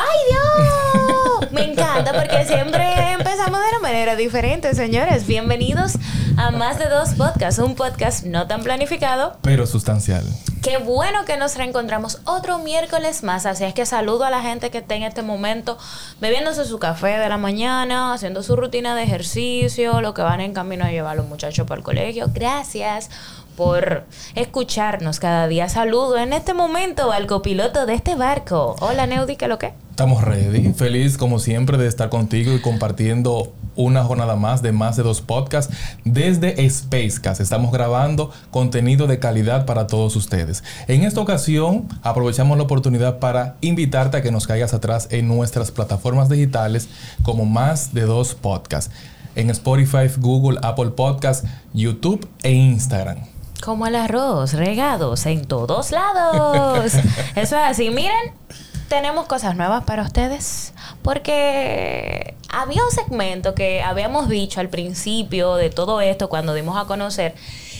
¡Ay, Dios! Me encanta porque siempre empezamos de una manera diferente, señores. Bienvenidos a Más de Dos Podcasts, un podcast no tan planificado, pero sustancial. Qué bueno que nos reencontramos otro miércoles más. Así es que saludo a la gente que está en este momento bebiéndose su café de la mañana, haciendo su rutina de ejercicio, lo que van en camino a llevar a los muchachos para el colegio. Gracias por escucharnos cada día. Saludo en este momento al copiloto de este barco. Hola Neudi, ¿qué lo que? Estamos ready. Feliz como siempre de estar contigo y compartiendo una jornada más de más de dos podcasts desde Spacecast. Estamos grabando contenido de calidad para todos ustedes. En esta ocasión aprovechamos la oportunidad para invitarte a que nos caigas atrás en nuestras plataformas digitales como más de dos podcasts. En Spotify, Google, Apple Podcasts, YouTube e Instagram. Como el arroz, regados en todos lados. Eso es así. Miren, tenemos cosas nuevas para ustedes. Porque había un segmento que habíamos dicho al principio de todo esto, cuando dimos a conocer,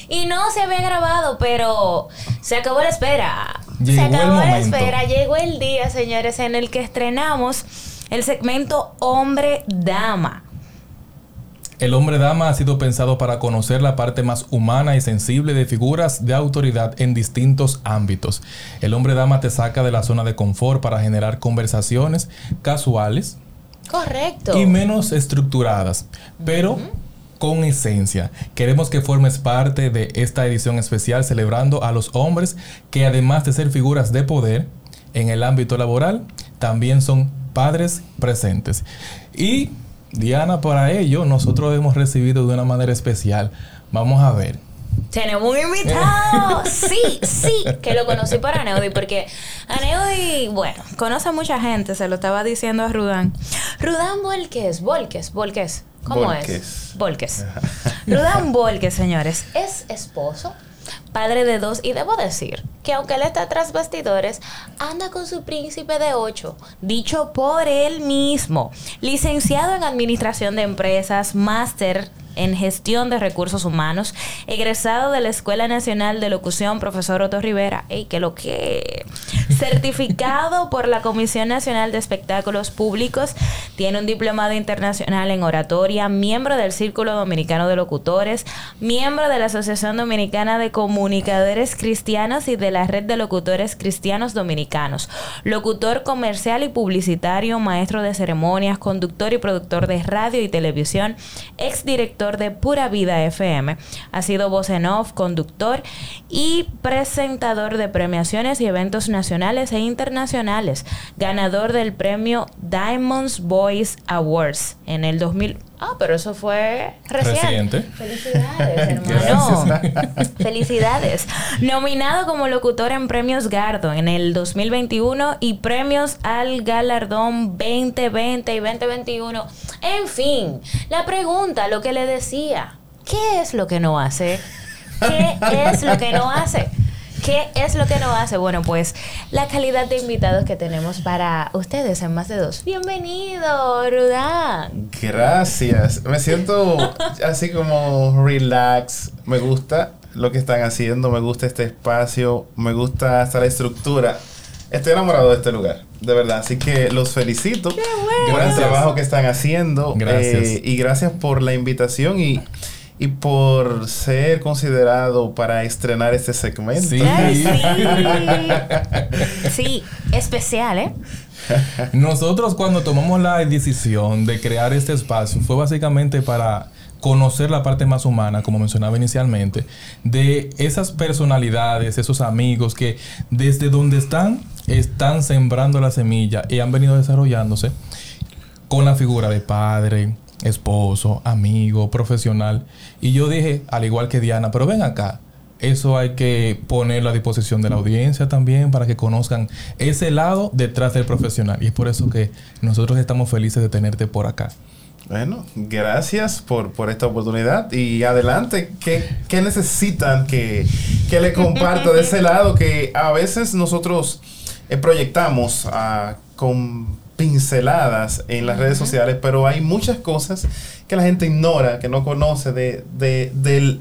y no se había grabado, pero se acabó la espera. se acabó la espera. Llegó el día, señores, en el que estrenamos el segmento Hombre-Dama. El hombre dama ha sido pensado para conocer la parte más humana y sensible de figuras de autoridad en distintos ámbitos. El hombre dama te saca de la zona de confort para generar conversaciones casuales. Correcto. Y menos estructuradas, pero con esencia. Queremos que formes parte de esta edición especial celebrando a los hombres que además de ser figuras de poder en el ámbito laboral, también son padres presentes. Y Diana, para ello nosotros hemos recibido de una manera especial. Vamos a ver. Tenemos un invitado. Sí, sí, que lo conocí por Aneudi, porque Aneudi, bueno, conoce a mucha gente, se lo estaba diciendo a Rudán. Rudán Volques, Volques, Volques. ¿Cómo es? Volques. Rudán Volques, señores, es esposo padre de dos, y debo decir que aunque él está tras bastidores, anda con su príncipe de ocho, dicho por él mismo, licenciado en Administración de Empresas, máster en Gestión de Recursos Humanos, egresado de la Escuela Nacional de Locución, profesor Otto Rivera, ey, que lo que certificado por la Comisión Nacional de Espectáculos Públicos, tiene un diplomado internacional en oratoria, miembro del Círculo Dominicano de Locutores, miembro de la Asociación Dominicana de Comunicadores Cristianos y de la Red de Locutores Cristianos Dominicanos, locutor comercial y publicitario, maestro de ceremonias, conductor y productor de radio y televisión, exdirector de Pura Vida FM. Ha sido voz conductor y presentador de premiaciones y eventos nacionales e internacionales. Ganador del premio Diamonds Voice Awards en el 2000. Ah, pero eso fue reciente. Felicidades, hermano. Felicidades. Nominado como locutor en premios Gardo en el 2021 y premios al galardón 2020 y 2021. En fin, la pregunta, lo que le decía, ¿qué es lo que no hace? ¿Qué es lo que no hace? ¿Qué es lo que no hace? Bueno, pues la calidad de invitados que tenemos para ustedes en más de dos. Bienvenido, Rudán. Gracias. Me siento así como relax. Me gusta lo que están haciendo, me gusta este espacio, me gusta hasta la estructura. Estoy enamorado de este lugar, de verdad. Así que los felicito por el trabajo que están haciendo. Gracias. Eh, y gracias por la invitación y y por ser considerado para estrenar este segmento. Sí, sí. especial, ¿eh? Nosotros cuando tomamos la decisión de crear este espacio fue básicamente para conocer la parte más humana, como mencionaba inicialmente, de esas personalidades, esos amigos que desde donde están, están sembrando la semilla y han venido desarrollándose con la figura de padre, esposo, amigo, profesional. Y yo dije, al igual que Diana, pero ven acá, eso hay que ponerlo a disposición de la audiencia también para que conozcan ese lado detrás del profesional. Y es por eso que nosotros estamos felices de tenerte por acá. Bueno, gracias por, por esta oportunidad y adelante. ¿Qué, qué necesitan que, que le comparta de ese lado que a veces nosotros eh, proyectamos ah, con pinceladas en las redes sociales, pero hay muchas cosas que la gente ignora, que no conoce de, de- del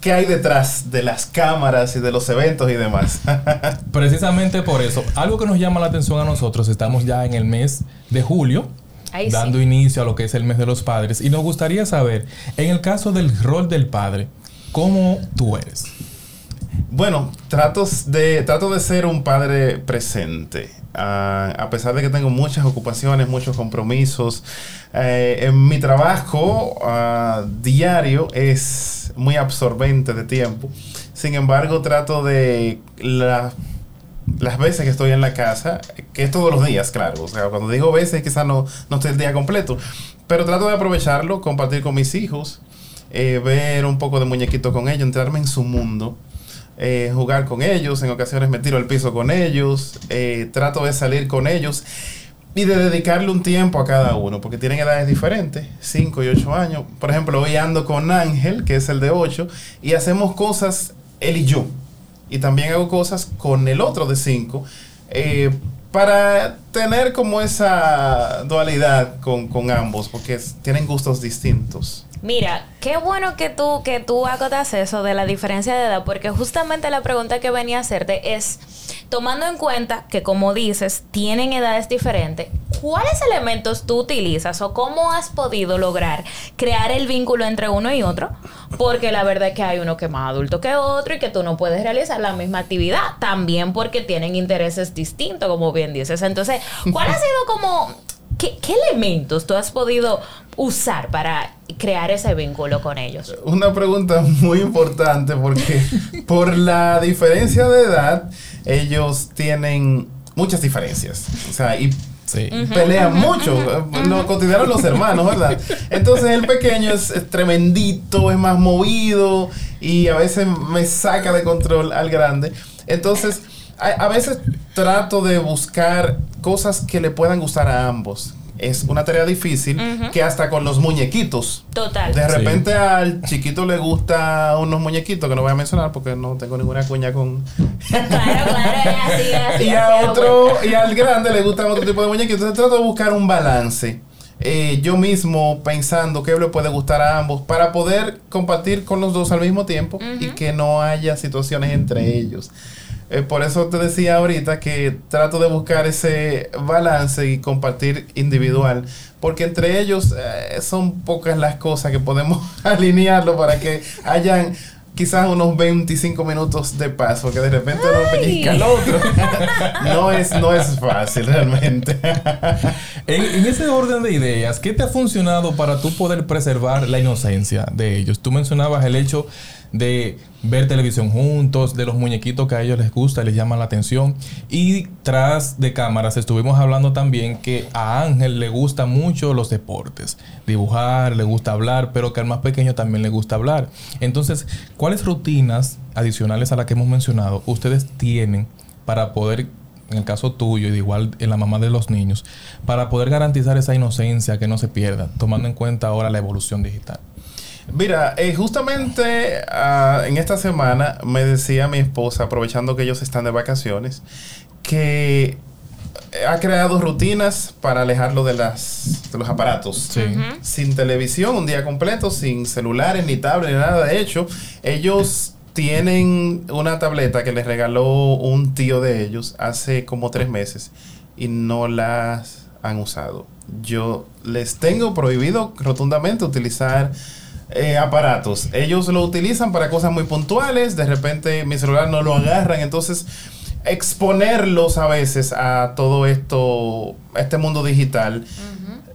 qué hay detrás de las cámaras y de los eventos y demás. Precisamente por eso, algo que nos llama la atención a nosotros, estamos ya en el mes de julio, Ahí sí. dando inicio a lo que es el mes de los padres, y nos gustaría saber, en el caso del rol del padre, ¿cómo tú eres? Bueno, tratos de, trato de ser un padre presente. Ah, a pesar de que tengo muchas ocupaciones, muchos compromisos, eh, en mi trabajo ah, diario es muy absorbente de tiempo. Sin embargo, trato de la- las veces que estoy en la casa, que es todos los días, claro. O sea, cuando digo veces, quizás no, no estoy el día completo. Pero trato de aprovecharlo, compartir con mis hijos, eh, ver un poco de muñequito con ellos, entrarme en su mundo eh, jugar con ellos, en ocasiones me tiro al piso con ellos, eh, trato de salir con ellos y de dedicarle un tiempo a cada uno, porque tienen edades diferentes, 5 y 8 años. Por ejemplo, hoy ando con Ángel, que es el de 8, y hacemos cosas él y yo. Y también hago cosas con el otro de 5, para tener como esa dualidad con, con ambos, porque tienen gustos distintos. Mira, qué bueno que tú, que tú acotas eso de la diferencia de edad, porque justamente la pregunta que venía a hacerte es, tomando en cuenta que como dices, tienen edades diferentes, ¿cuáles elementos tú utilizas o cómo has podido lograr crear el vínculo entre uno y otro? Porque la verdad es que hay uno que es más adulto que otro y que tú no puedes realizar la misma actividad, también porque tienen intereses distintos, como bien dices. Entonces, ¿cuál ha sido como ¿Qué, qué elementos tú has podido usar para crear ese vínculo con ellos? Una pregunta muy importante porque por la diferencia de edad, ellos tienen muchas diferencias. O sea, y Sí. pelean mucho. Lo cotidiano los hermanos, ¿verdad? Entonces el pequeño es, es tremendito, es más movido y a veces me saca de control al grande. Entonces, a, a veces trato de buscar cosas que le puedan gustar a ambos. Es una tarea difícil que hasta con los muñequitos. Total. De Sí. repente al chiquito le gusta unos muñequitos que no voy a mencionar porque no tengo ninguna cuña con. Claro, claro, así, así. y a es otro, y al grande le gustan otro tipo de muñequitos. Entonces trato de buscar un balance. Eh, yo mismo pensando qué le puede gustar a ambos para poder compartir con los dos al mismo tiempo y que no haya situaciones entre ellos. Eh, por eso te decía ahorita que trato de buscar ese balance y compartir individual, porque entre ellos eh, son pocas las cosas que podemos alinearlo para que hayan quizás unos 25 minutos de paso, que de repente uno pellizca al otro. no, es, no es fácil realmente. En, en ese orden de ideas, ¿qué te ha funcionado para tú poder preservar la inocencia de ellos? Tú mencionabas el hecho de ver televisión juntos, de los muñequitos que a ellos les gusta, les llama la atención. Y tras de cámaras estuvimos hablando también que a Ángel le gustan mucho los deportes, dibujar, le gusta hablar, pero que al más pequeño también le gusta hablar. Entonces, ¿cuáles rutinas adicionales a las que hemos mencionado ustedes tienen para poder en el caso tuyo y de igual en la mamá de los niños, para poder garantizar esa inocencia que no se pierda, tomando en cuenta ahora la evolución digital. Mira, eh, justamente ah, en esta semana me decía mi esposa, aprovechando que ellos están de vacaciones, que ha creado rutinas para alejarlo de, las, de los aparatos. Sí. Sin televisión, un día completo, sin celulares, ni tablet, ni nada. De hecho, ellos tienen una tableta que les regaló un tío de ellos hace como tres meses y no las han usado. Yo les tengo prohibido rotundamente utilizar eh, aparatos. Ellos lo utilizan para cosas muy puntuales. De repente mi celular no lo agarran. Entonces, exponerlos a veces a todo esto, a este mundo digital,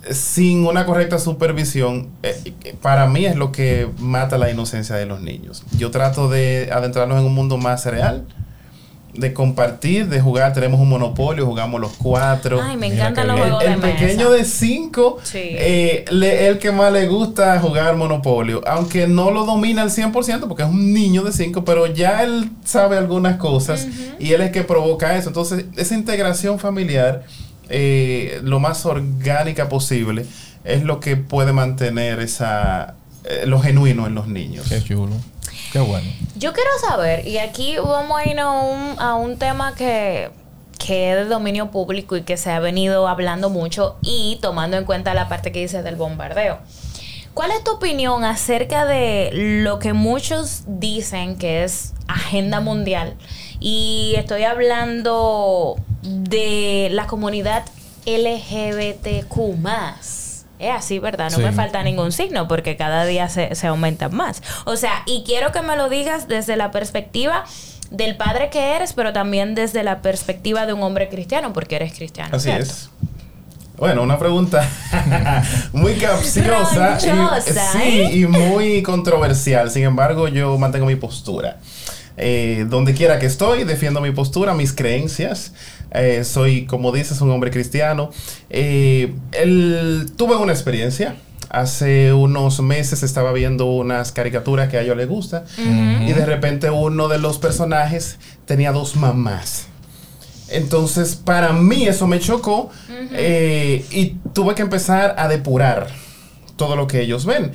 sin una correcta supervisión, eh, eh, para mí es lo que mata la inocencia de los niños. Yo trato de adentrarnos en un mundo más real. De compartir, de jugar, tenemos un monopolio, jugamos los cuatro. Ay, me encantan los juegos El, de el mesa. pequeño de 5 Sí. eh, le- el que más le gusta jugar Monopolio, aunque no lo domina al 100% porque es un niño de 5, pero ya él sabe algunas cosas y él es que provoca eso. Entonces, esa integración familiar, eh, lo más orgánica posible, es lo que puede mantener esa eh, lo genuino en los niños. Qué chulo. Qué bueno. Yo quiero saber, y aquí vamos a ir a un, a un tema que, que es de dominio público y que se ha venido hablando mucho y tomando en cuenta la parte que dice del bombardeo. ¿Cuál es tu opinión acerca de lo que muchos dicen que es agenda mundial? Y estoy hablando de la comunidad LGBTQ es así, ¿verdad? No me falta ningún signo porque cada día se, se aumentan más. O sea, y quiero que me lo digas desde la perspectiva del padre que eres, pero también desde la perspectiva de un hombre cristiano, porque eres cristiano. Así es. Bueno, una pregunta muy capciosa. y, sí, ¿eh? y muy controversial. Sin embargo, yo mantengo mi postura. Eh, donde quiera que estoy, defiendo mi postura, mis creencias. Eh, soy, como dices, un hombre cristiano. Eh, tuve una experiencia. Hace unos meses estaba viendo unas caricaturas que a ellos les gusta y de repente uno de los personajes tenía dos mamás. Entonces, para mí eso me chocó eh, y tuve que empezar a depurar todo lo que ellos ven.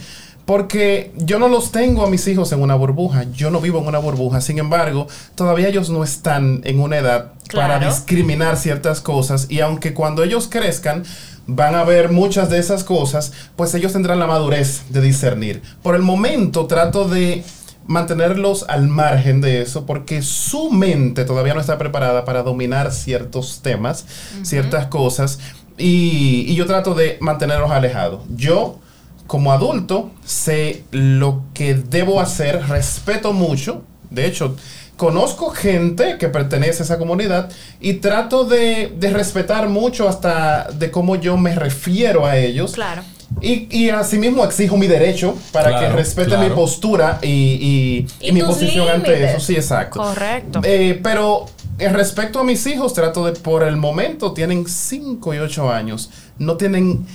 Porque yo no los tengo a mis hijos en una burbuja, yo no vivo en una burbuja, sin embargo, todavía ellos no están en una edad para discriminar ciertas cosas y aunque cuando ellos crezcan van a ver muchas de esas cosas, pues ellos tendrán la madurez de discernir. Por el momento trato de mantenerlos al margen de eso porque su mente todavía no está preparada para dominar ciertos temas, ciertas cosas y, y yo trato de mantenerlos alejados. Yo como adulto sé lo que debo hacer, respeto mucho, de hecho, conozco gente que pertenece a esa comunidad y trato de, respetar mucho hasta de cómo yo me refiero a ellos. Claro. Y, y asimismo exijo mi derecho para que respeten mi postura y, mi posición ante eso. Sí, exacto. Correcto. Eh, pero en respecto a mis hijos, trato de, por el momento, tienen 5 y 8 años, no tienen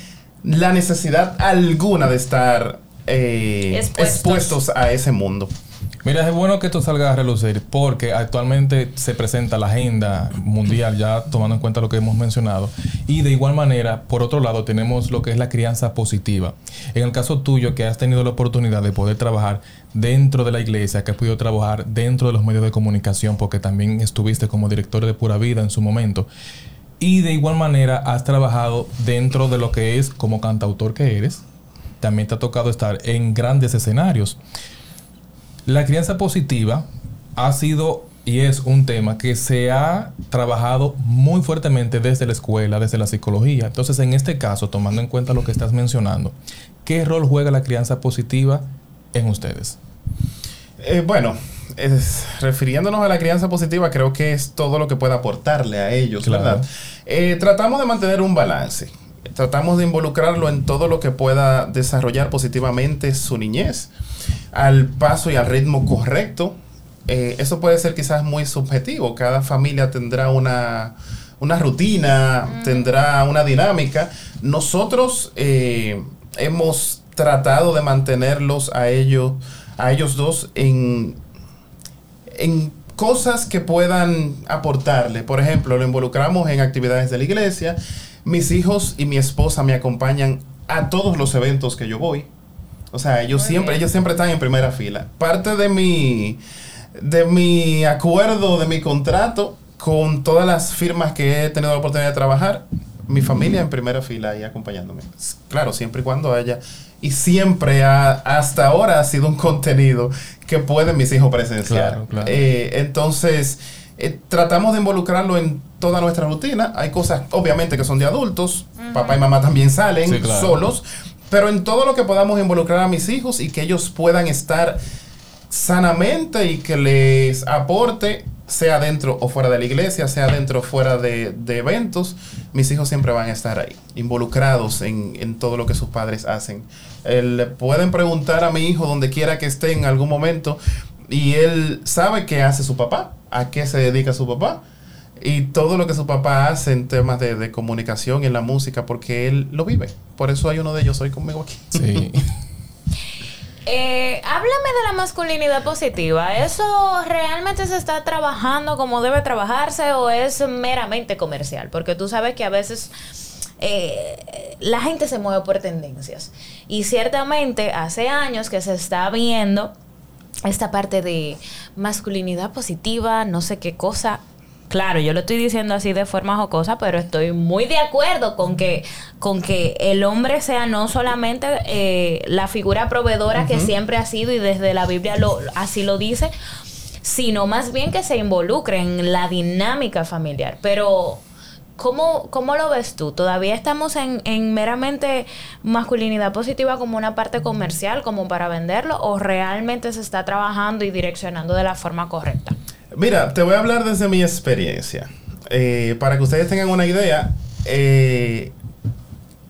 la necesidad alguna de estar eh, expuestos. a ese mundo. Mira, es bueno que esto salga a relucir porque actualmente se presenta la agenda mundial, ya tomando en cuenta lo que hemos mencionado. Y de igual manera, por otro lado, tenemos lo que es la crianza positiva. En el caso tuyo, que has tenido la oportunidad de poder trabajar dentro de la iglesia, que has podido trabajar dentro de los medios de comunicación, porque también estuviste como director de Pura Vida en su momento. Y de igual manera has trabajado dentro de lo que es como cantautor que eres. También te ha tocado estar en grandes escenarios. La crianza positiva ha sido y es un tema que se ha trabajado muy fuertemente desde la escuela, desde la psicología. Entonces, en este caso, tomando en cuenta lo que estás mencionando, ¿qué rol juega la crianza positiva en ustedes? Eh, bueno, refiriéndonos a la crianza positiva, creo que es todo lo que puede aportarle a ellos, ¿verdad? Eh, tratamos de mantener un balance. Tratamos de involucrarlo en todo lo que pueda desarrollar positivamente su niñez, al paso y al ritmo correcto. Eh, eso puede ser quizás muy subjetivo. Cada familia tendrá una, rutina, mm. tendrá una dinámica. Nosotros eh, hemos tratado de mantenerlos a ellos, a ellos dos en en cosas que puedan aportarle. Por ejemplo, lo involucramos en actividades de la iglesia. Mis hijos y mi esposa me acompañan a todos los eventos que yo voy. O sea, ellos siempre, ellos siempre están en primera fila. Parte de mi, de mi acuerdo, de mi contrato con todas las firmas que he tenido la oportunidad de trabajar, mi familia en primera fila y acompañándome. Claro, siempre y cuando haya y siempre hasta ahora ha sido un contenido que pueden mis hijos presenciar. Eh, entonces, eh, tratamos de involucrarlo en toda nuestra rutina. Hay cosas, obviamente, que son de adultos. Papá y mamá también salen solos. Pero en todo lo que podamos involucrar a mis hijos y que ellos puedan estar sanamente y que les aporte sea dentro o fuera de la iglesia, sea dentro o fuera de, eventos, mis hijos siempre van a estar ahí, involucrados en, todo lo que sus padres hacen. pueden preguntar a mi hijo donde quiera que esté en algún momento y él sabe qué hace su papá, a qué se dedica su papá y todo lo que su papá hace en temas de, de comunicación y en la música, porque él lo vive. Por eso hay uno de ellos hoy conmigo aquí. Sí. Eh, háblame de la masculinidad positiva. ¿Eso realmente se está trabajando como debe trabajarse o es meramente comercial? Porque tú sabes que a veces eh, la gente se mueve por tendencias. Y ciertamente hace años que se está viendo esta parte de masculinidad positiva, no sé qué cosa. Claro, yo lo estoy diciendo así de forma jocosa, pero estoy muy de acuerdo con que, con que el hombre sea no solamente eh, la figura proveedora que siempre ha sido y desde la Biblia lo, así lo dice, sino más bien que se involucre en la dinámica familiar. Pero ¿Cómo, ¿Cómo lo ves tú? ¿Todavía estamos en, en meramente masculinidad positiva como una parte comercial, como para venderlo, o realmente se está trabajando y direccionando de la forma correcta? Mira, te voy a hablar desde mi experiencia. Eh, para que ustedes tengan una idea, eh,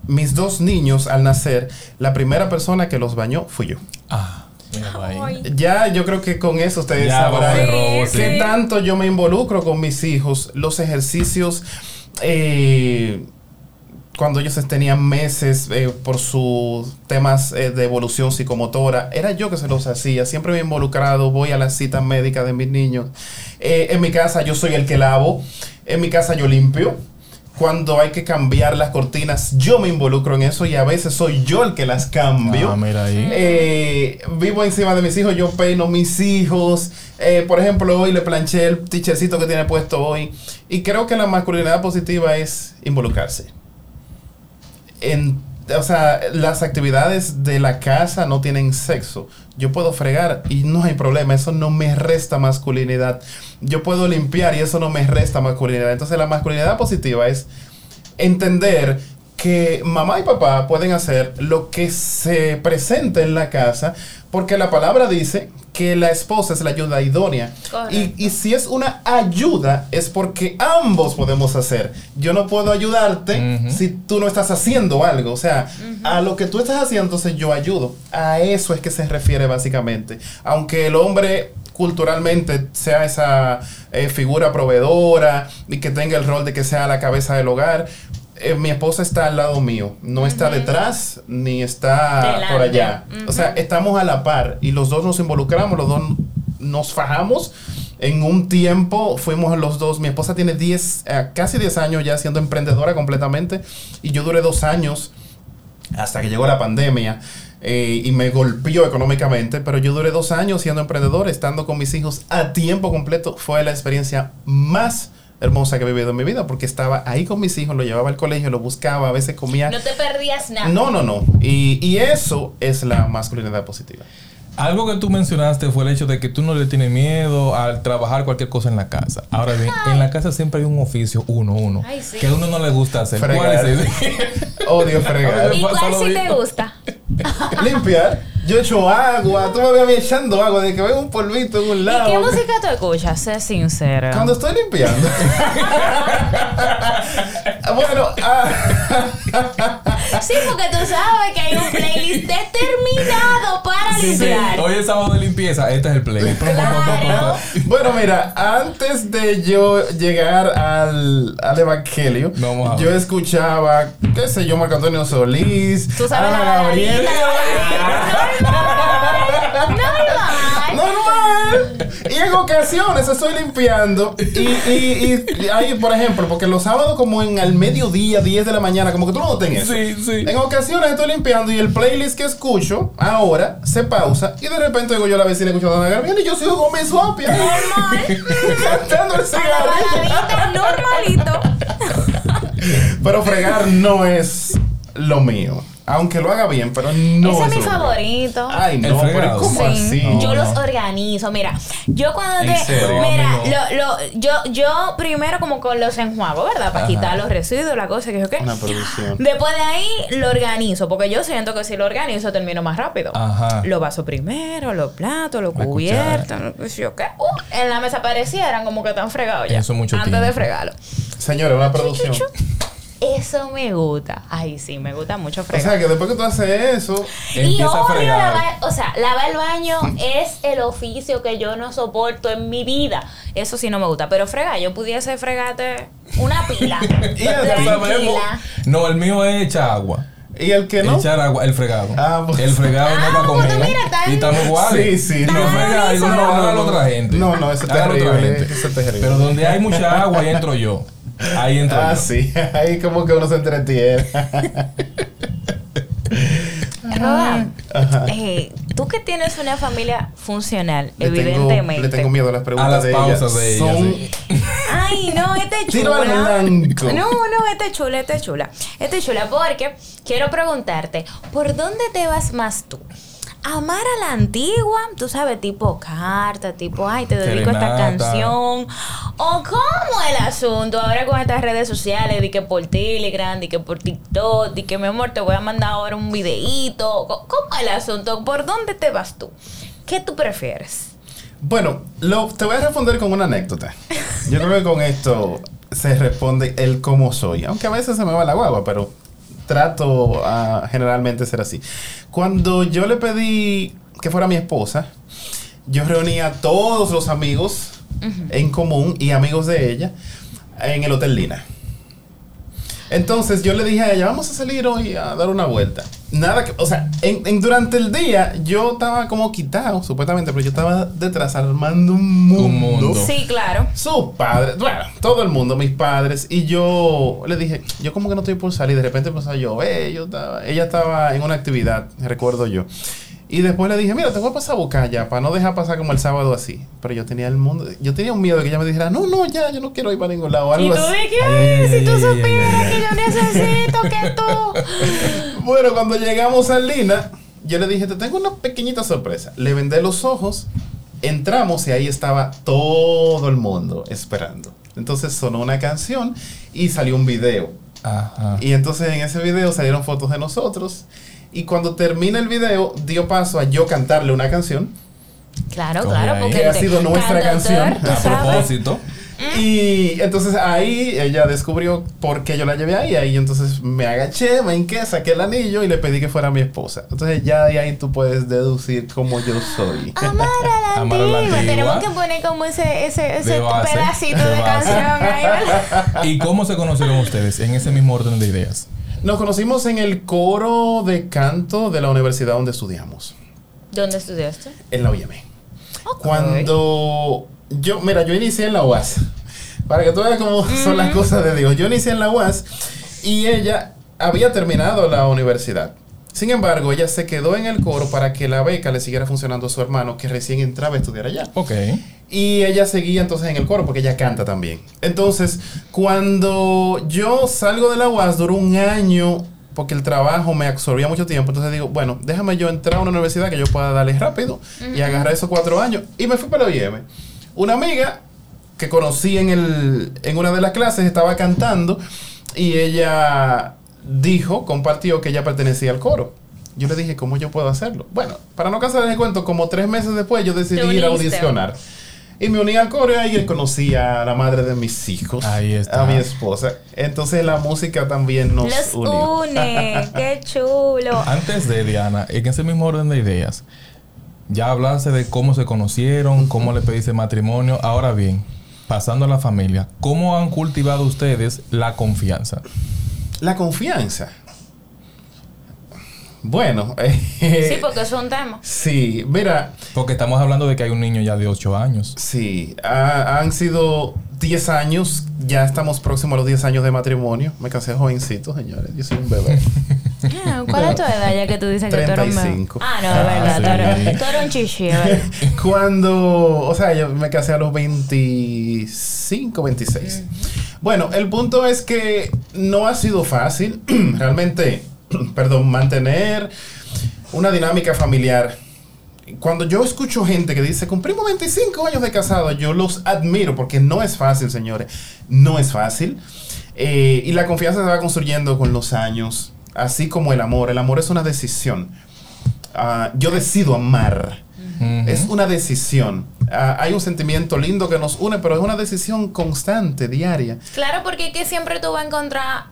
mis dos niños al nacer, la primera persona que los bañó fui yo. Ah. Ya yo creo que con eso ustedes Ya, sabrán sí. qué tanto yo me involucro con mis hijos, los ejercicios. eh, cuando ellos tenían meses eh, por sus temas eh, de evolución psicomotora, era yo que se los hacía. Siempre me he involucrado, voy a las citas médicas de mis niños. Eh, en mi casa yo soy el que lavo, en mi casa yo limpio. Cuando hay que cambiar las cortinas, yo me involucro en eso y a veces soy yo el que las cambio. Ah, mira ahí. Vivo encima de mis hijos, yo peino mis hijos. Por ejemplo, hoy le planché el tichercito que tiene puesto hoy. Y creo que la masculinidad positiva es involucrarse. En, o sea, las actividades de la casa no tienen sexo. Yo puedo fregar y no hay problema, eso no me resta masculinidad. Yo puedo limpiar y eso no me resta masculinidad. Entonces la masculinidad positiva es entender que mamá y papá pueden hacer lo que se presente en la casa, porque la palabra dice que la esposa es la ayuda idónea. Y, y si es una ayuda, es porque ambos podemos hacer. Yo no puedo ayudarte si tú no estás haciendo algo. O sea, a lo que tú estás haciendo, entonces yo ayudo. A eso es que se refiere básicamente. Aunque el hombre culturalmente sea esa eh, figura proveedora y que tenga el rol de que sea la cabeza del hogar, eh, mi esposa está al lado mío, no está detrás ni está Delante. por allá. O sea, estamos a la par y los dos nos involucramos, los dos nos fajamos. En un tiempo fuimos los dos, mi esposa tiene 10, eh, casi 10 años ya siendo emprendedora completamente y yo duré dos años hasta que llegó la pandemia eh, y me golpeó económicamente, pero yo duré dos años siendo emprendedor, estando con mis hijos a tiempo completo. Fue la experiencia más hermosa que he vivido en mi vida, porque estaba ahí con mis hijos, lo llevaba al colegio, lo buscaba, a veces comía. No te perdías nada. No, no, no. Y, y eso es la masculinidad positiva. Algo que tú mencionaste fue el hecho de que tú no le tienes miedo al trabajar cualquier cosa en la casa. Ahora bien, en la casa siempre hay un oficio, uno, uno, Ay, sí. que a uno no le gusta hacer. Fregar. ¿Cuál es? Odio fregar. ¿Y cuál sí te gusta? Limpiar. Yo echo agua. Tú me ves a mí echando agua de que veo un polvito en un ¿Y lado. qué música tú escuchas? Sé sincera. Cuando estoy limpiando. bueno, ah, Sí, porque tú sabes que hay un playlist determinado para Sí, sí. limpiar. Hoy es sábado de limpieza, este es el play. Claro. bueno, mira, antes de yo llegar al, al Evangelio, Vamos yo escuchaba, qué sé yo, Marco Antonio Solís, Tú sabes Ana la Gabriel. Normal. Normal. Y en ocasiones estoy limpiando. Y, y, y ahí, por ejemplo, porque los sábados, como en el mediodía, 10 de la mañana, como que tú no notas eso. Sí, sí. En ocasiones estoy limpiando y el playlist que escucho ahora se pausa y de repente oigo yo a la vecina escuchando a Ana Gabriel y yo sigo con mi suapia. Normal. Cantando el cigarrillo. normalito. Pero fregar no es lo mío. Aunque lo haga bien, pero no Ese es mi lo favorito. Ay, no, pero. ¿cómo Sí, así? No, yo no. los organizo. Mira, yo cuando ¿En te. serio? Mira, lo, lo, yo, yo primero como con los enjuagos, ¿verdad? Para Ajá. quitar los residuos, la cosa que yo qué. Una producción. Después de ahí lo organizo, porque yo siento que si lo organizo termino más rápido. Ajá. Los vasos primero, los platos, los cubiertos, no sé yo qué. Uh, en la mesa parecía eran como que están fregados ya. Eso mucho Antes de fregarlo. Señora, una producción. Eso me gusta. Ay, sí, me gusta mucho O fregar. sea, que después que tú haces eso, Y a odio lavar, o sea, lavar el baño es el oficio que yo no soporto en mi vida. Eso sí no me gusta. Pero fregar, yo pudiese fregarte una pila. Y ya. No, el mío es echar agua. y el que no. Echar agua, el fregado. Ah, pues- El fregado no Ah, es para pues comer. mira, tan- Y estamos iguales. Sí, sí, No no. frega, no, No, hágalo no. otra gente. No, no, eso es terrible. Pero donde hay mucha agua, ahí entro yo. Ahí Ah, yo. sí. Ahí como que uno se entretiene. Roda, Ajá. eh, tú que tienes una familia funcional, Le tengo- evidentemente. le tengo miedo a las preguntas A las de pausas ella. de ella, Son sí. Ay, no, esta es chula. No, no, esta es chula, esta es chula. Esta es chula porque quiero preguntarte, ¿por dónde te vas más tú? Amar a la antigua, tú sabes, tipo carta, tipo, ay, te dedico a esta canción. O cómo el asunto ahora con estas redes sociales, de que por Telegram, de que por TikTok, de que mi amor te voy a mandar ahora un videíto. ¿Cómo el asunto? ¿Por dónde te vas tú? ¿Qué tú prefieres? Bueno, lo, te voy a responder con una anécdota. Yo creo que con esto se responde el cómo soy. Aunque a veces se me va la guagua, pero trato a generalmente ser así. Cuando yo le pedí que fuera mi esposa, yo reunía a todos los amigos en común y amigos de ella en el Hotel Lina. Entonces yo le dije a ella, vamos a salir hoy a dar una vuelta. Nada que, o sea, en, en- durante el día yo estaba como quitado, supuestamente, pero yo estaba detrás armando un mundo. Un mundo. Sí, claro. Sus padres, bueno, todo el mundo, mis padres. Y yo le dije, yo como que no estoy por salir. De repente empezó a llover. Yo estaba, ella estaba en una actividad, recuerdo yo. Y después le dije, mira, te voy a pasar a buscar ya, para no dejar pasar como el sábado así. Pero yo tenía el mundo, yo tenía un miedo de que ella me dijera, no, no, ya, yo no quiero ir para ningún lado. o Y Algo tú así. de que, Ay, ay, ay, si tú ay, ay, supieras ay, que ay. yo necesito que tú... Bueno, cuando llegamos a Lina, yo le dije, te tengo una pequeñita sorpresa. Le vendé los ojos, entramos y ahí estaba todo el mundo esperando. Entonces sonó una canción y salió un video. Ajá. Y entonces en ese video salieron fotos de nosotros. Y cuando termina el video, dio paso a yo cantarle una canción. Claro, claro, porque... Que ha sido nuestra canción. A propósito. Y entonces ahí ella descubrió por qué yo la llevé ahí. Ahí entonces me agaché, me hinqué, saqué el anillo y le pedí que fuera mi esposa. Entonces ya de ahí tú puedes deducir cómo yo soy. Amar a la Amar a la antigua. Tenemos que poner como ese, ese, ese De base, pedacito de de, canción ahí, ¿verdad? ¿Y cómo se conocieron ustedes en ese mismo orden de ideas? Nos conocimos en el coro de canto de la universidad donde estudiamos, ¿Dónde estudiaste? en la UYM. Ok. Cuando yo, mira, yo inicié en la UAS. Para que tú veas cómo son las cosas de Dios. Yo inicié en la UAS y ella había terminado la universidad. Sin embargo, ella se quedó en el coro para que la beca le siguiera funcionando a su hermano que recién entraba a estudiar allá. Ok. Y ella seguía entonces en el coro porque ella canta también. Entonces, cuando yo salgo de la UAS, duró un año porque el trabajo me absorbía mucho tiempo. Entonces digo, bueno, déjame yo entrar a una universidad que yo pueda darle rápido y agarrar esos cuatro años. Y me fui para la OIM. Una amiga que conocí en, el, en una de las clases estaba cantando y ella dijo, compartió que ella pertenecía al coro. Yo le dije, ¿cómo yo puedo hacerlo? Bueno, para no cansar el cuento, como tres meses después yo decidí ir a audicionar. Y me uní al coro y ahí conocí a la madre de mis hijos. Ahí está. A mi esposa. Entonces la música también nos Los unió. une. Qué chulo. Antes de Diana, en ese mismo orden de ideas, ya hablaste de cómo se conocieron, cómo le pediste matrimonio. Ahora bien, pasando a la familia, ¿cómo han cultivado ustedes la confianza? La confianza. Bueno, Sí, porque es un tema. sí, mira, Porque estamos hablando de que hay un niño ya de 8 años. sí, ha- han sido 10 años, ya estamos próximos a los 10 años de matrimonio. Me casé jovencito, señores, yo soy un bebé. Ah, ¿Cuál es tu edad ya que tú dices que tú eres? 35. Ah, no, Ah, es verdad. sí. Tú eres, un chichi, ¿verdad? Cuando, o sea, yo me casé a los 25, 26. Bueno, el punto es que no ha sido fácil realmente, perdón, mantener una dinámica familiar. Cuando yo escucho gente que dice, cumplimos 25 años de casado, yo los admiro porque no es fácil, señores. No es fácil. Eh, y la confianza se va construyendo con los años, así como el amor. El amor es una decisión. Ah, yo decido amar. Es una decisión. Ah, hay un sentimiento lindo que nos une, pero es una decisión constante, diaria. Claro, porque es que siempre tú vas a encontrar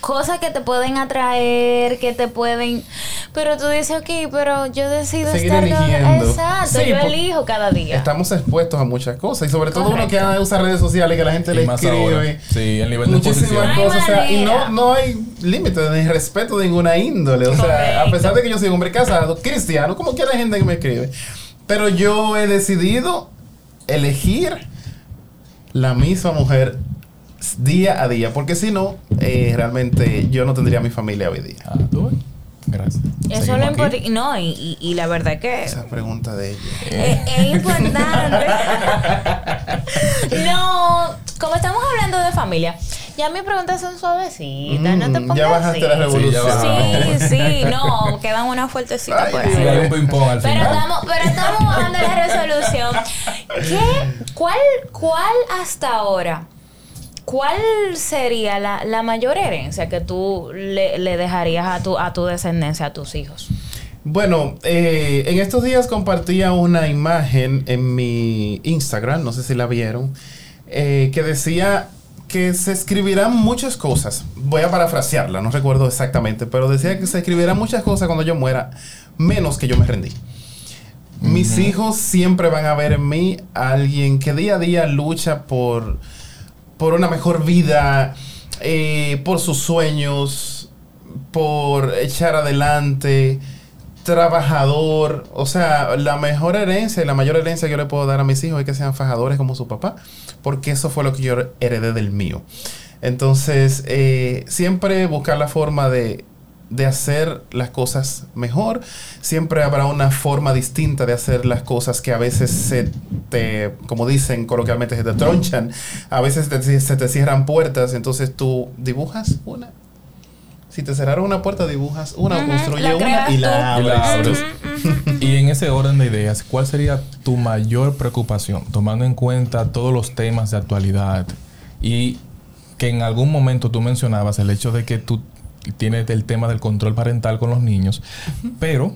cosas que te pueden atraer, que te pueden... Pero tú dices, ok, pero yo decido Seguir estar... con- eligiendo. Exacto, Sí, yo elijo cada día. Estamos expuestos a muchas cosas y sobre todo uno que usa redes sociales que la gente Y le escribe. ahora. Sí, el nivel de Muchísimas cosas, o sea, y no, no hay límite ni respeto de ninguna índole. O sea, Correcto. a pesar de que yo soy un hombre casado, cristiano, como quiera hay gente que me escribe. Pero yo he decidido elegir la misma mujer día a día, porque si no, eh, realmente yo no tendría mi familia hoy día. Ah, ¿tú? Gracias. Eso lo importante. No, y, y, y la verdad que... Esa pregunta de ella. Es, es importante. no, como estamos hablando de familia, ya mis preguntas son suavecitas, no te Mm, pongas ya bajaste así. la revolución. Sí. Sí, no, quedan unas fuertecitas Ay, por ahí. Sí, hay un ping-pong al Pero final. estamos, pero estamos bajando la resolución. ¿Qué, cuál, ¿Cuál hasta ahora? ¿Cuál sería la, la mayor herencia que tú le, le dejarías a tu, a tu descendencia, a tus hijos? Bueno, eh, en estos días compartía una imagen en mi Instagram, no sé si la vieron, eh, que decía que se escribirán muchas cosas. Voy a parafrasearla, no recuerdo exactamente, pero decía que se escribirán muchas cosas cuando yo muera, menos que yo me rendí. Mis hijos siempre van a ver en mí a alguien que día a día lucha por, por una mejor vida, eh, por sus sueños, por echar adelante, trabajador. O sea, la mejor herencia y la mayor herencia que yo le puedo dar a mis hijos es que sean fajadores como su papá, porque eso fue lo que yo heredé del mío. Entonces, eh, siempre buscar la forma de, de hacer las cosas mejor. Siempre habrá una forma distinta de hacer las cosas que a veces se te, como dicen coloquialmente, se te tronchan. A veces te- se te cierran puertas. Entonces tú dibujas una. Si te cerraron una puerta, dibujas una construye la una y la tú. Y la abres. abres. Y en ese orden de ideas, ¿cuál sería tu mayor preocupación, tomando en cuenta todos los temas de actualidad y que en algún momento tú mencionabas el hecho de que tú tienes el tema del control parental con los niños, pero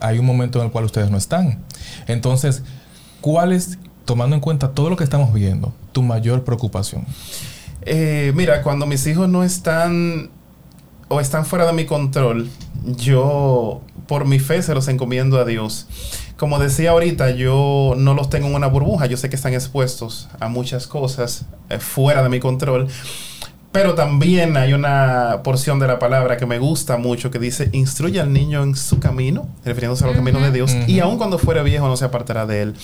hay un momento en el cual ustedes no están. Entonces, ¿cuál es, tomando en cuenta todo lo que estamos viendo, tu mayor preocupación? Eh, mira, cuando mis hijos no están o están fuera de mi control, yo por mi fe se los encomiendo a Dios. Como decía ahorita, yo no los tengo en una burbuja, yo sé que están expuestos a muchas cosas eh, fuera de mi control. Pero también hay una porción de la palabra que me gusta mucho que dice, instruye al niño en su camino, refiriéndose a los caminos de Dios, y aun cuando fuera viejo no se apartará de él.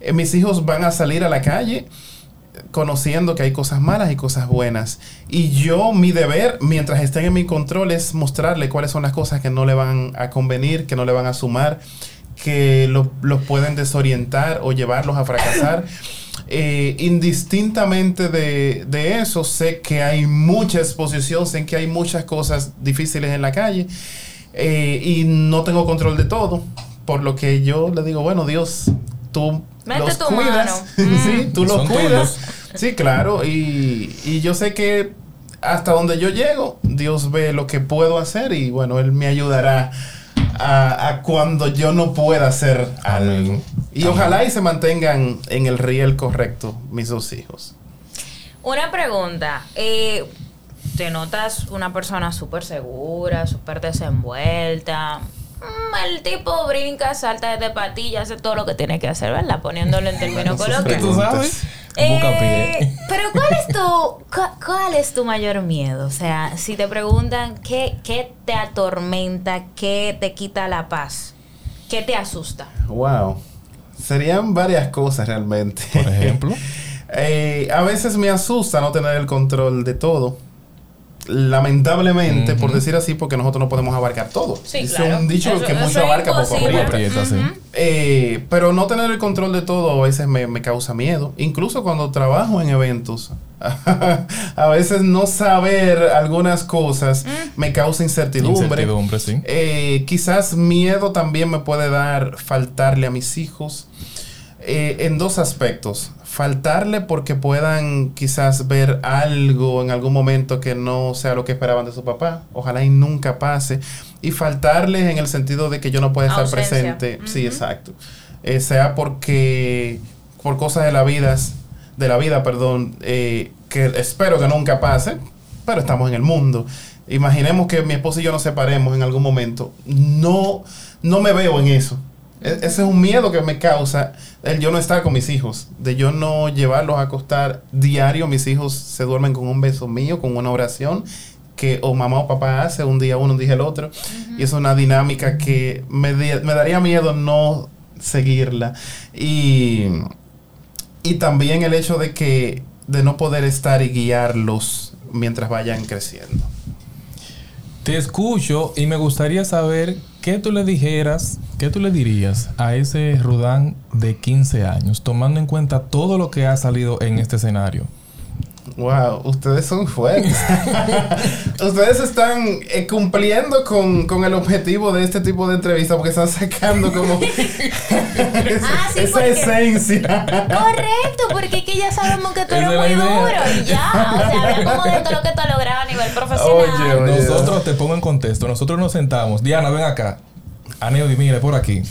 Eh, mis hijos van a salir a la calle conociendo que hay cosas malas y cosas buenas. Y yo, mi deber, mientras estén en mi control, es mostrarle cuáles son las cosas que no le van a convenir, que no le van a sumar, que lo- los pueden desorientar o llevarlos a fracasar. Eh, indistintamente de, de eso, sé que hay mucha exposición, sé que hay muchas cosas difíciles en la calle eh, y no tengo control de todo. Por lo que yo le digo, bueno, Dios, tú Mete los tu cuidas. mano. sí, tú los cuidas. Sí, claro. Y, y yo sé que hasta donde yo llego, Dios ve lo que puedo hacer y bueno, Él me ayudará a, a cuando yo no pueda hacer algo. Y ojalá y se mantengan en el riel correcto mis dos hijos. Una pregunta. eh, ¿Te notas una persona súper segura, súper desenvuelta? Mm, El tipo brinca, salta de patilla, hace todo lo que tiene que hacer, ¿verdad? Poniéndolo en términos coloquiales. ¿Tú sabes? Eh, pie. pero ¿cuál es tu cu- cuál es tu mayor miedo? O sea, si te preguntan qué, qué te atormenta, qué te quita la paz, qué te asusta. Wow. Serían varias cosas realmente. Por ejemplo. Eh, a veces me asusta no tener el control de todo. Lamentablemente, por decir así, porque nosotros no podemos abarcar todo. Sí, claro. un dicho Eso- que eso mucho es abarca, poco aprieta. Eh, pero no tener el control de todo a veces me, me causa miedo. Incluso cuando trabajo en eventos, a veces no saber algunas cosas me causa incertidumbre. Incertidumbre, sí. Eh, quizás miedo también me puede dar faltarle a mis hijos. Eh, en dos aspectos. Faltarle porque puedan quizás ver algo en algún momento que no sea lo que esperaban de su papá. Ojalá y nunca pase. Y faltarles en el sentido de que yo no pueda estar Ausencia. presente. Sí, exacto. Eh, sea porque por cosas de la vida, de la vida, perdón, eh, que espero que nunca pase, pero estamos en el mundo. Imaginemos que mi esposo y yo nos separemos en algún momento. No, no me veo en eso. E- Ese es un miedo que me causa el yo no estar con mis hijos, de yo no llevarlos a acostar diario. Mis hijos se duermen con un beso mío, con una oración que o mamá o papá hace un día uno, un día el otro. Y es una dinámica que me, me daría miedo no seguirla. Y, y también el hecho de que de no poder estar y guiarlos mientras vayan creciendo. Te escucho y me gustaría saber qué tú le dijeras, qué tú le dirías a ese Rudán de 15 años, tomando en cuenta todo lo que ha salido en este escenario. Wow, ustedes son fuertes. ustedes están eh, cumpliendo con, con, el objetivo de este tipo de entrevista porque están sacando como ah, sí, esa esencia. Correcto, porque es que ya sabemos que tú eres muy duro y ya. O sea, hablamos de todo lo que tú has logrado a nivel profesional. Oye, oye. Nosotros, te pongo en contexto, nosotros nos sentamos. Diana, ven acá. Aneo, mire, por aquí.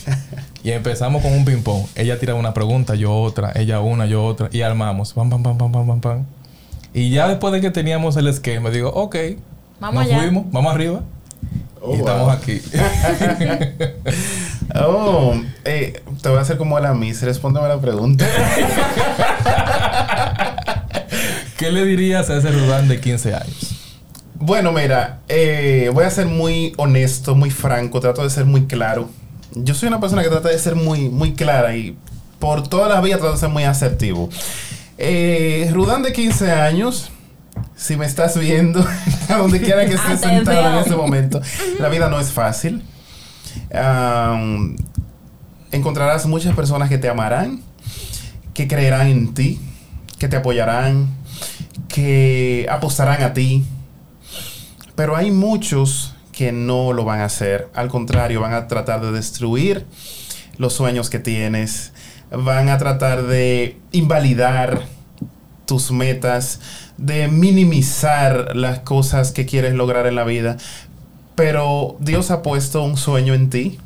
Y empezamos con un ping-pong. Ella tira una pregunta, yo otra, ella una, yo otra. Y armamos. Pam, pam, pam, pam, pam, pam, pam. Y ya después de que teníamos el esquema, digo, ok, vamos nos fuimos, vamos arriba. Oh, y estamos aquí. oh, eh, te voy a hacer como a la Miss, respóndeme la pregunta. ¿Qué le dirías a ese Rudán de 15 años? Bueno, mira, eh, voy a ser muy honesto, muy franco, trato de ser muy claro. Yo soy una persona que trata de ser muy, muy clara y por toda la vida trato de ser muy asertivo. Eh, Rudán de 15 años, si me estás viendo, a donde quiera que estés sentado en este momento, la vida no es fácil. Um, encontrarás muchas personas que te amarán, que creerán en ti, que te apoyarán, que apostarán a ti. Pero hay muchos que no lo van a hacer. Al contrario, van a tratar de destruir los sueños que tienes. Van a tratar de invalidar tus metas, de minimizar las cosas que quieres lograr en la vida. Pero Dios ha puesto un sueño en ti.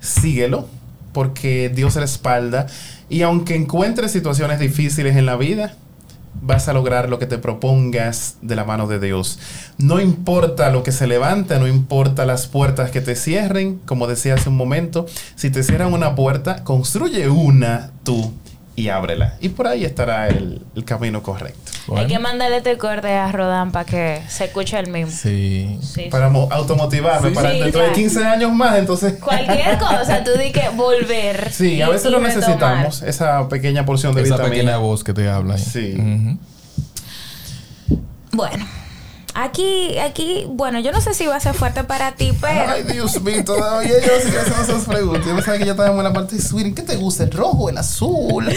Síguelo, porque Dios respalda. Y aunque encuentres situaciones difíciles en la vida, vas a lograr lo que te propongas de la mano de Dios. No importa lo que se levante, no importa las puertas que te cierren, como decía hace un momento, si te cierran una puerta, construye una tú y ábrela. Y por ahí estará el, el camino correcto. Bueno. Hay que mandarle este corte a Rodan para que se escuche el mismo. Sí. sí para sí. automotivarme, sí, para dentro claro. de 15 años más, entonces. Cualquier cosa, tú di que volver. Sí, y, a veces lo necesitamos, esa pequeña porción de esa vitamina. Esa pequeña voz que te habla. Sí. Uh -huh. Bueno. Aquí, aquí, bueno, yo no sé si va a ser fuerte para ti, pero. Ay, Dios mío, todavía yo sigo haciendo esas preguntas. Yo pensaba que ya estábamos en la parte de Sweden. ¿Qué te gusta? ¿El rojo, el azul?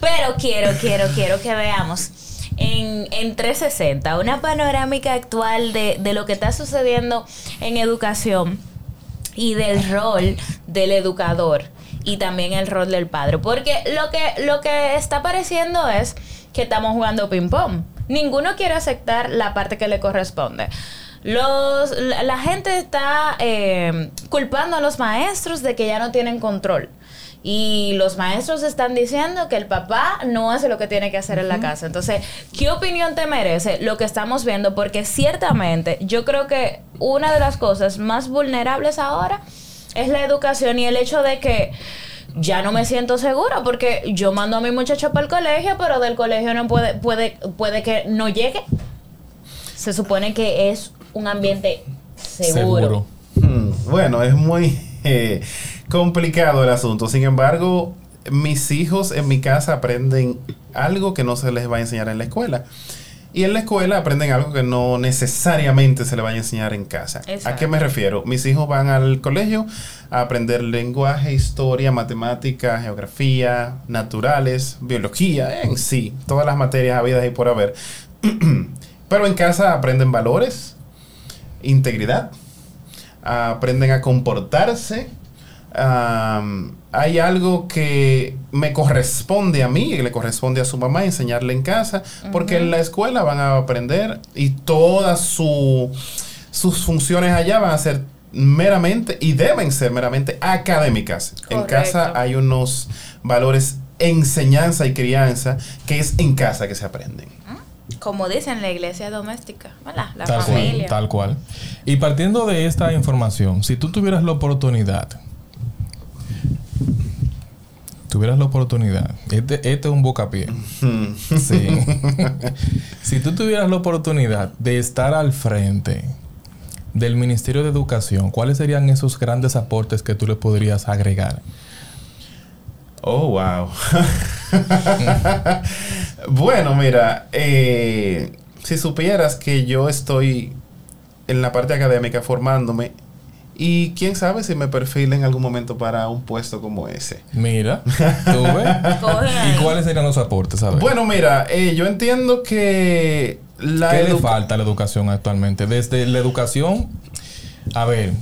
pero quiero, quiero, quiero que veamos en, en 360 una panorámica actual de, de lo que está sucediendo en educación y del rol del educador y también el rol del padre. Porque lo que, lo que está pareciendo es que estamos jugando ping-pong. Ninguno quiere aceptar la parte que le corresponde. Los, la, la gente está eh, culpando a los maestros de que ya no tienen control. Y los maestros están diciendo que el papá no hace lo que tiene que hacer en la casa. Entonces, ¿qué opinión te merece lo que estamos viendo? Porque ciertamente yo creo que una de las cosas más vulnerables ahora es la educación y el hecho de que ya no me siento segura porque yo mando a mi muchacho para el colegio, pero del colegio no puede, puede, puede que no llegue. Se supone que es un ambiente seguro. seguro. Hmm, bueno, es muy eh, complicado el asunto. Sin embargo, mis hijos en mi casa aprenden algo que no se les va a enseñar en la escuela. Y en la escuela aprenden algo que no necesariamente se le va a enseñar en casa. Exacto. ¿A qué me refiero? Mis hijos van al colegio a aprender lenguaje, historia, matemática, geografía, naturales, biología, en sí, todas las materias habidas y por haber. Pero en casa aprenden valores, integridad, aprenden a comportarse. Um, hay algo que me corresponde a mí y le corresponde a su mamá enseñarle en casa, uh -huh. porque en la escuela van a aprender y todas su, sus funciones allá van a ser meramente y deben ser meramente académicas. Correcto. En casa hay unos valores enseñanza y crianza que es en casa que se aprenden. Como dicen, la iglesia doméstica, ¿verdad? La tal familia. Cual, tal cual. Y partiendo de esta información, si tú tuvieras la oportunidad tuvieras la oportunidad, este, este es un bocapié. sí. si tú tuvieras la oportunidad de estar al frente del Ministerio de Educación, ¿cuáles serían esos grandes aportes que tú le podrías agregar? Oh, wow. bueno, mira, eh, si supieras que yo estoy en la parte académica formándome Y quién sabe si me perfile en algún momento para un puesto como ese. Mira, ¿tú ves? ¿Y cuáles serían los aportes? A ver. Bueno, mira, eh, yo entiendo que la ¿Qué le falta a la educación actualmente? Desde la educación, a ver,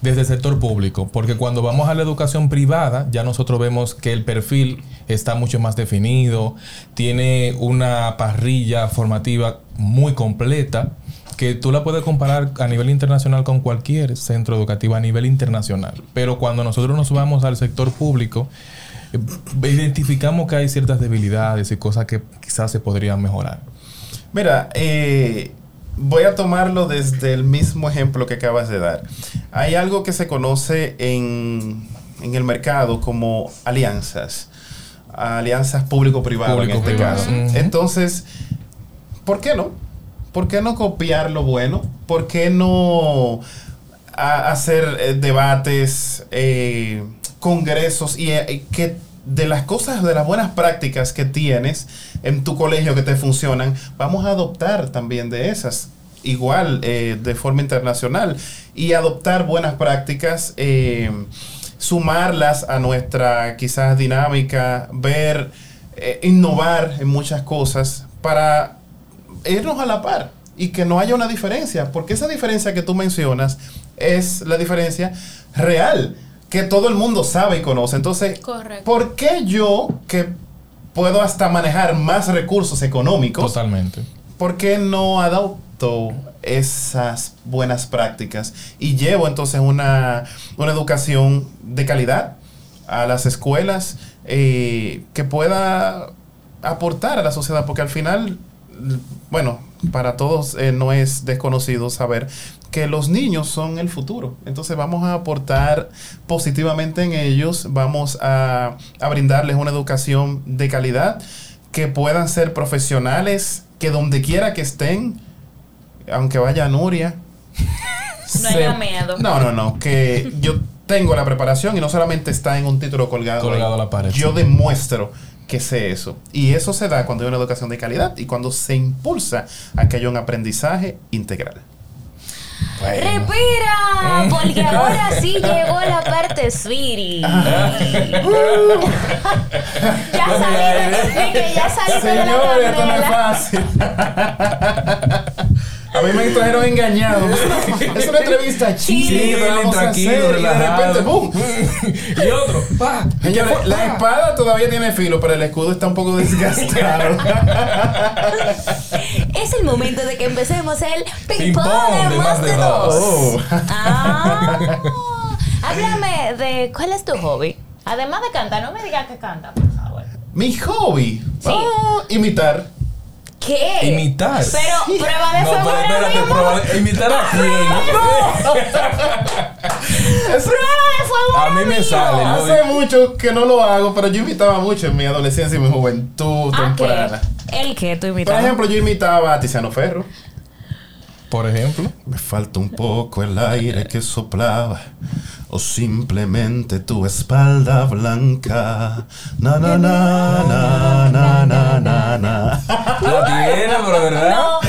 desde el sector público, porque cuando vamos a la educación privada, ya nosotros vemos que el perfil está mucho más definido, tiene una parrilla formativa muy completa, que tú la puedes comparar a nivel internacional con cualquier centro educativo a nivel internacional. Pero cuando nosotros nos vamos al sector público, eh, identificamos que hay ciertas debilidades y cosas que quizás se podrían mejorar. Mira, eh, voy a tomarlo desde el mismo ejemplo que acabas de dar. Hay algo que se conoce en, en el mercado como alianzas. Alianzas público-privado en este caso. Entonces, ¿por qué no? ¿Por qué no copiar lo bueno? ¿Por qué no hacer eh, debates, eh, congresos y eh, que de las cosas, de las buenas prácticas que tienes en tu colegio que te funcionan, vamos a adoptar también de esas, igual de forma internacional, y adoptar buenas prácticas, sumarlas a nuestra quizás dinámica, ver, eh, innovar en muchas cosas para irnos a la par y que no haya una diferencia, porque esa diferencia que tú mencionas es la diferencia real, que todo el mundo sabe y conoce. Entonces, Correcto. ¿por qué yo, que puedo hasta manejar más recursos económicos, Totalmente. ¿por qué no adopto esas buenas prácticas y llevo entonces una, una educación de calidad a las escuelas eh, que pueda aportar a la sociedad? Porque al final, bueno, para todos eh, no es desconocido saber que los niños son el futuro. Entonces vamos a aportar positivamente en ellos, vamos a, a brindarles una educación de calidad, que puedan ser profesionales, que donde quiera que estén, aunque vaya Nuria. No haya miedo. No, no, no, que yo tengo la preparación y no solamente está en un título colgado. Colgado ahí. a la pared, Yo demuestro que sé eso. Y eso se da cuando hay una educación de calidad y cuando se impulsa a que haya un aprendizaje integral. ¡Respira! Porque ahora sí llegó la parte sweetie. ya salí de, de que ya salí de la Señores, esto no es candela. fácil. A mí me trajeron engañado. Es una entrevista chile a tranquilo, hacer, y de relajado. repente, ¡pum! y otro, pa. Señores, la espada todavía tiene filo, pero el escudo está un poco desgastado. Es el momento de que empecemos el Ping ping-pong pong de más de dos. Oh. Ah. Háblame de cuál es tu hobby. Además de cantar, no me digas que canta, por favor. Mi hobby. Sí. Oh, imitar. ¿Qué? Imitar. Pero prueba de No, fuego pero ahora espérate, proba- imitar a quién. Es- Prueba de fuego A mí me sale, ¿no? Hace mucho que no lo hago, pero yo imitaba mucho en mi adolescencia y mi juventud Ah, temprana. ¿qué? ¿El qué tú Por imitabas? ejemplo, yo imitaba a Tiziano Ferro. Por ejemplo. Me falta un poco el aire que soplaba. O simplemente tu espalda blanca. Na na na na na na na na. La tiene, pero ¿verdad? No,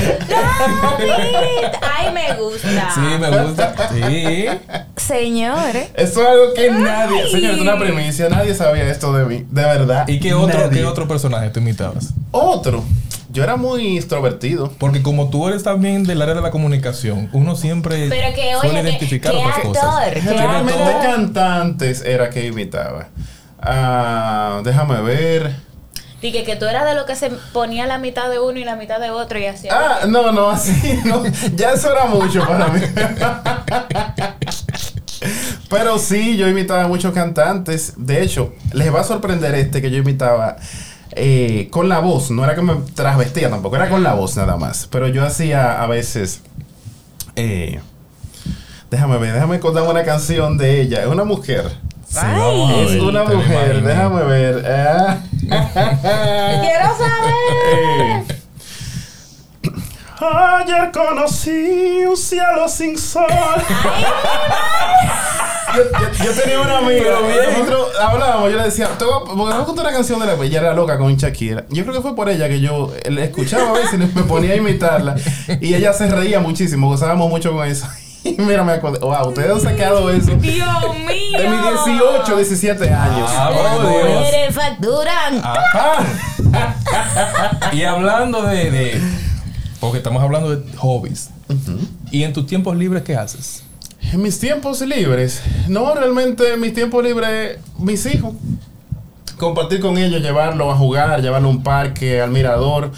David. Ay, me gusta. Sí, me gusta. Sí. Señores. Esto es algo que nadie, Ay. señor, es una primicia, nadie sabía esto de mí, de verdad. ¿Y qué otro, Nadie. qué otro personaje tú imitabas? Otro. Yo era muy extrovertido. Porque como tú eres también del área de la comunicación, uno siempre Pero que, suele oye, identificar que otras actor, cosas. Generalmente todo. cantantes era que imitaba. Ah, déjame ver. Dije que tú eras de lo que se ponía la mitad de uno y la mitad de otro y hacía. Ah, no, no, así no. Ya eso era mucho para mí. Pero sí, yo imitaba a muchos cantantes. De hecho, les va a sorprender este que yo imitaba eh, con la voz. No era que me trasvestía tampoco, era con la voz nada más. Pero yo hacía a veces. eh, déjame ver, déjame contar una canción de ella. Es una mujer. Sí, vamos a Es una mujer, déjame ver. Ah. Quiero saber. Eh. Ayer conocí un cielo sin sol. yo, yo- yo tenía una amiga. Nosotros hablábamos, yo le decía, te voy a- porque contar una canción de la ella era loca con Shakira. Yo creo que fue por ella que yo la escuchaba a veces y me ponía a imitarla. Y ella se reía muchísimo, gozábamos mucho con eso. Y mira, me acuerdo. Wow, ustedes han sacado eso. Dios mío. De mis 18, 17 años. Ah, por Dios. mujeres facturan. Ah. Y hablando de, de- Porque estamos hablando de hobbies. ¿Y en tus tiempos libres qué haces? En mis tiempos libres, no, realmente en mis tiempos libres, mis hijos. Compartir con ellos, llevarlos a jugar, llevarlos a un parque, al mirador.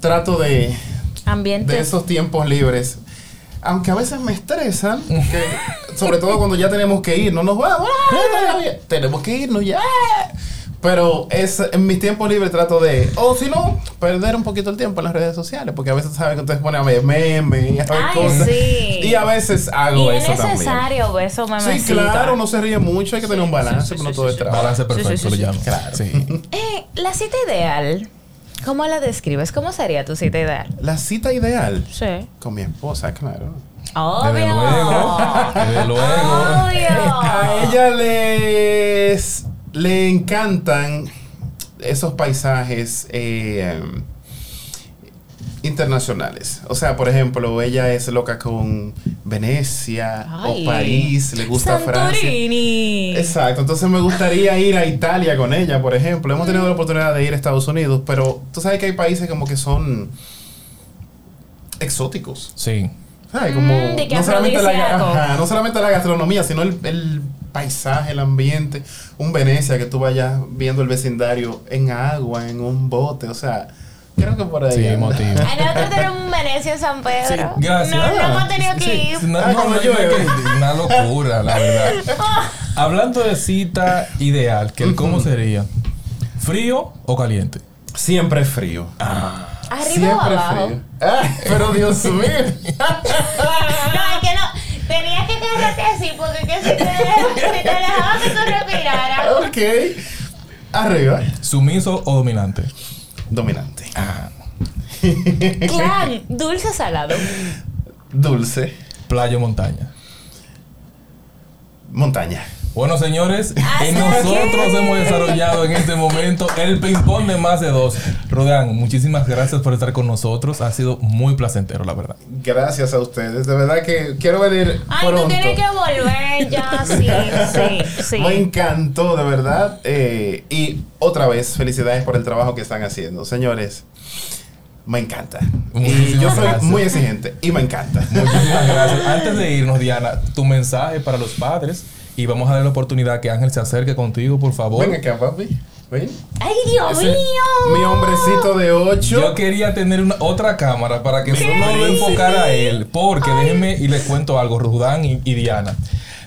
Trato de, Ambiente. de esos tiempos libres. Aunque a veces me estresan, que, sobre todo cuando ya tenemos que ir, no nos vamos, ¡ah! tenemos que irnos ya. Pero es, en mis tiempos libres trato de, o si no, perder un poquito el tiempo en las redes sociales, porque a veces saben que ustedes ponen a ver memes y a ver Ay, cosas. sí. Y a veces hago y es eso también. necesario ver esos Sí, memecitos. claro, no se ríe mucho, hay que tener un balance, pero no todo es trabajo. Balance perfecto, sí, sí, sí. llamo. Claro. Sí. Eh, la cita ideal, ¿cómo la describes? ¿Cómo sería tu cita ideal? La cita ideal Sí. con mi esposa, claro. Obvio. Desde luego. Desde luego. A Obvio. ella les le encantan esos paisajes eh, internacionales. O sea, por ejemplo, ella es loca con Venecia Ay. o París, le gusta Francia. Santorini. Exacto, entonces me gustaría ir a Italia con ella, por ejemplo. Hemos tenido la oportunidad de ir a Estados Unidos, pero tú sabes que hay países como que son exóticos. Sí. ¿Sabes? Como Mm, de que no, solamente la, afrodisíaco. ajá, no solamente la gastronomía, sino el, el paisaje, el ambiente. Un Venecia que tú vayas viendo el vecindario en agua, en un bote, o sea, creo que por ahí. Sí, motivo. Ay, nosotros tenemos un Venecia en San Pedro. Sí, gracias. No, no hemos tenido que Sí, ir. no, Ah, no, no, no, una locura, la verdad. Hablando de cita ideal, que el ¿cómo sería? ¿Frío o caliente? Siempre frío. Arriba o abajo. frío. Ah, pero Dios mío. No, es que no. Tenías que quedarte así porque que si te si te dejaba que tú respiraras. ok. Arriba. ¿Sumiso o dominante? Dominante. Clan, dulce o salado. Dulce. ¿Playa o montaña? Montaña. Bueno, señores, ¿Hasta y nosotros hemos desarrollado en este momento el ping-pong de más de dos. Rodan, muchísimas gracias por estar con nosotros. Ha sido muy placentero, la verdad. Gracias a ustedes. De verdad que quiero venir Ay, pronto. tú tienes que volver ya. Sí, sí, sí. Me encantó, de verdad. Eh, y otra vez, felicidades por el trabajo que están haciendo. Señores, me encanta. Y yo soy gracias. muy exigente y me encanta. Muchísimas gracias. Antes de irnos, Diana, tu mensaje para los padres. Y vamos a darle la oportunidad que Ángel se acerque contigo, por favor. Ven acá, papi. Ven. Ay, Dios Ese- mío. Mi hombrecito de 8. Yo quería tener una, otra cámara para que solo lo enfocara a él. Porque déjenme y les cuento algo, Rudán y, y Diana.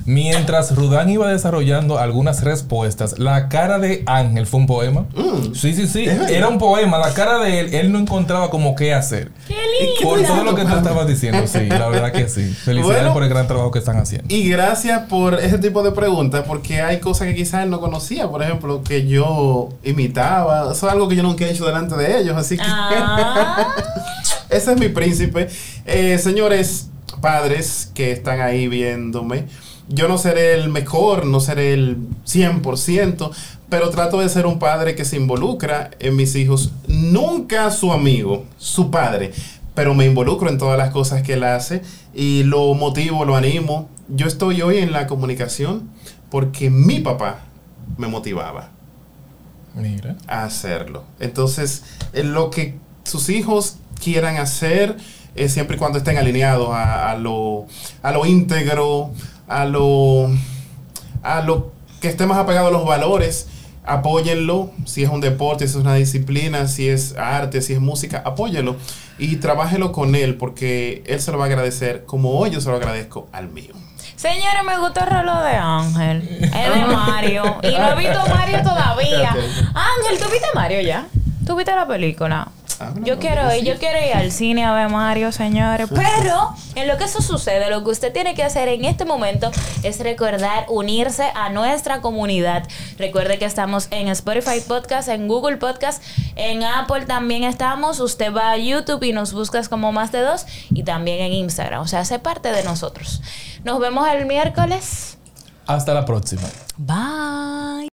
Mientras Rudán iba desarrollando algunas respuestas, la cara de Ángel fue un poema. Sí, sí, sí. ¿Es verdad? Era un poema. La cara de él, él no encontraba como qué hacer. Qué Por lindo. todo lo que tú estabas diciendo, sí, la verdad que sí. Felicidades Bueno. por el gran trabajo que están haciendo. Y gracias por ese tipo de preguntas, porque hay cosas que quizás él no conocía. Por ejemplo, que yo imitaba. Eso es algo que yo nunca he hecho delante de ellos. Así que. Ah. Ese es mi príncipe. Eh, señores padres que están ahí viéndome, yo no seré el mejor, no seré el 100%, pero trato de ser un padre que se involucra en mis hijos. Nunca su amigo, su padre, pero me involucro en todas las cosas que él hace y lo motivo, lo animo. Yo estoy hoy en la comunicación porque mi papá me motivaba Mira. a hacerlo. Entonces, lo que sus hijos quieran hacer, eh, siempre y cuando estén alineados a, a lo, a lo íntegro, a lo, a lo que esté más apegado a los valores, apóyenlo. Si es un deporte, si es una disciplina, si es arte, si es música, apóyenlo y trabájelo con él porque él se lo va a agradecer como hoy yo se lo agradezco al mío. Señores, me gustó el reloj de Ángel. Es de Mario. Y no he visto a Mario todavía. Ángel, ¿tú viste a Mario ya? ¿Tú viste la película? Ah, no, Yo no, quiero ir, sí. yo quiero ir al cine a ver Mario, señores. Pero en lo que eso sucede, lo que usted tiene que hacer en este momento es recordar unirse a nuestra comunidad. Recuerde que estamos en Spotify Podcast, en Google Podcast, en Apple también estamos. Usted va a YouTube y nos buscas como más de dos y también en Instagram. O sea, hace parte de nosotros. Nos vemos el miércoles. Hasta la próxima. Bye.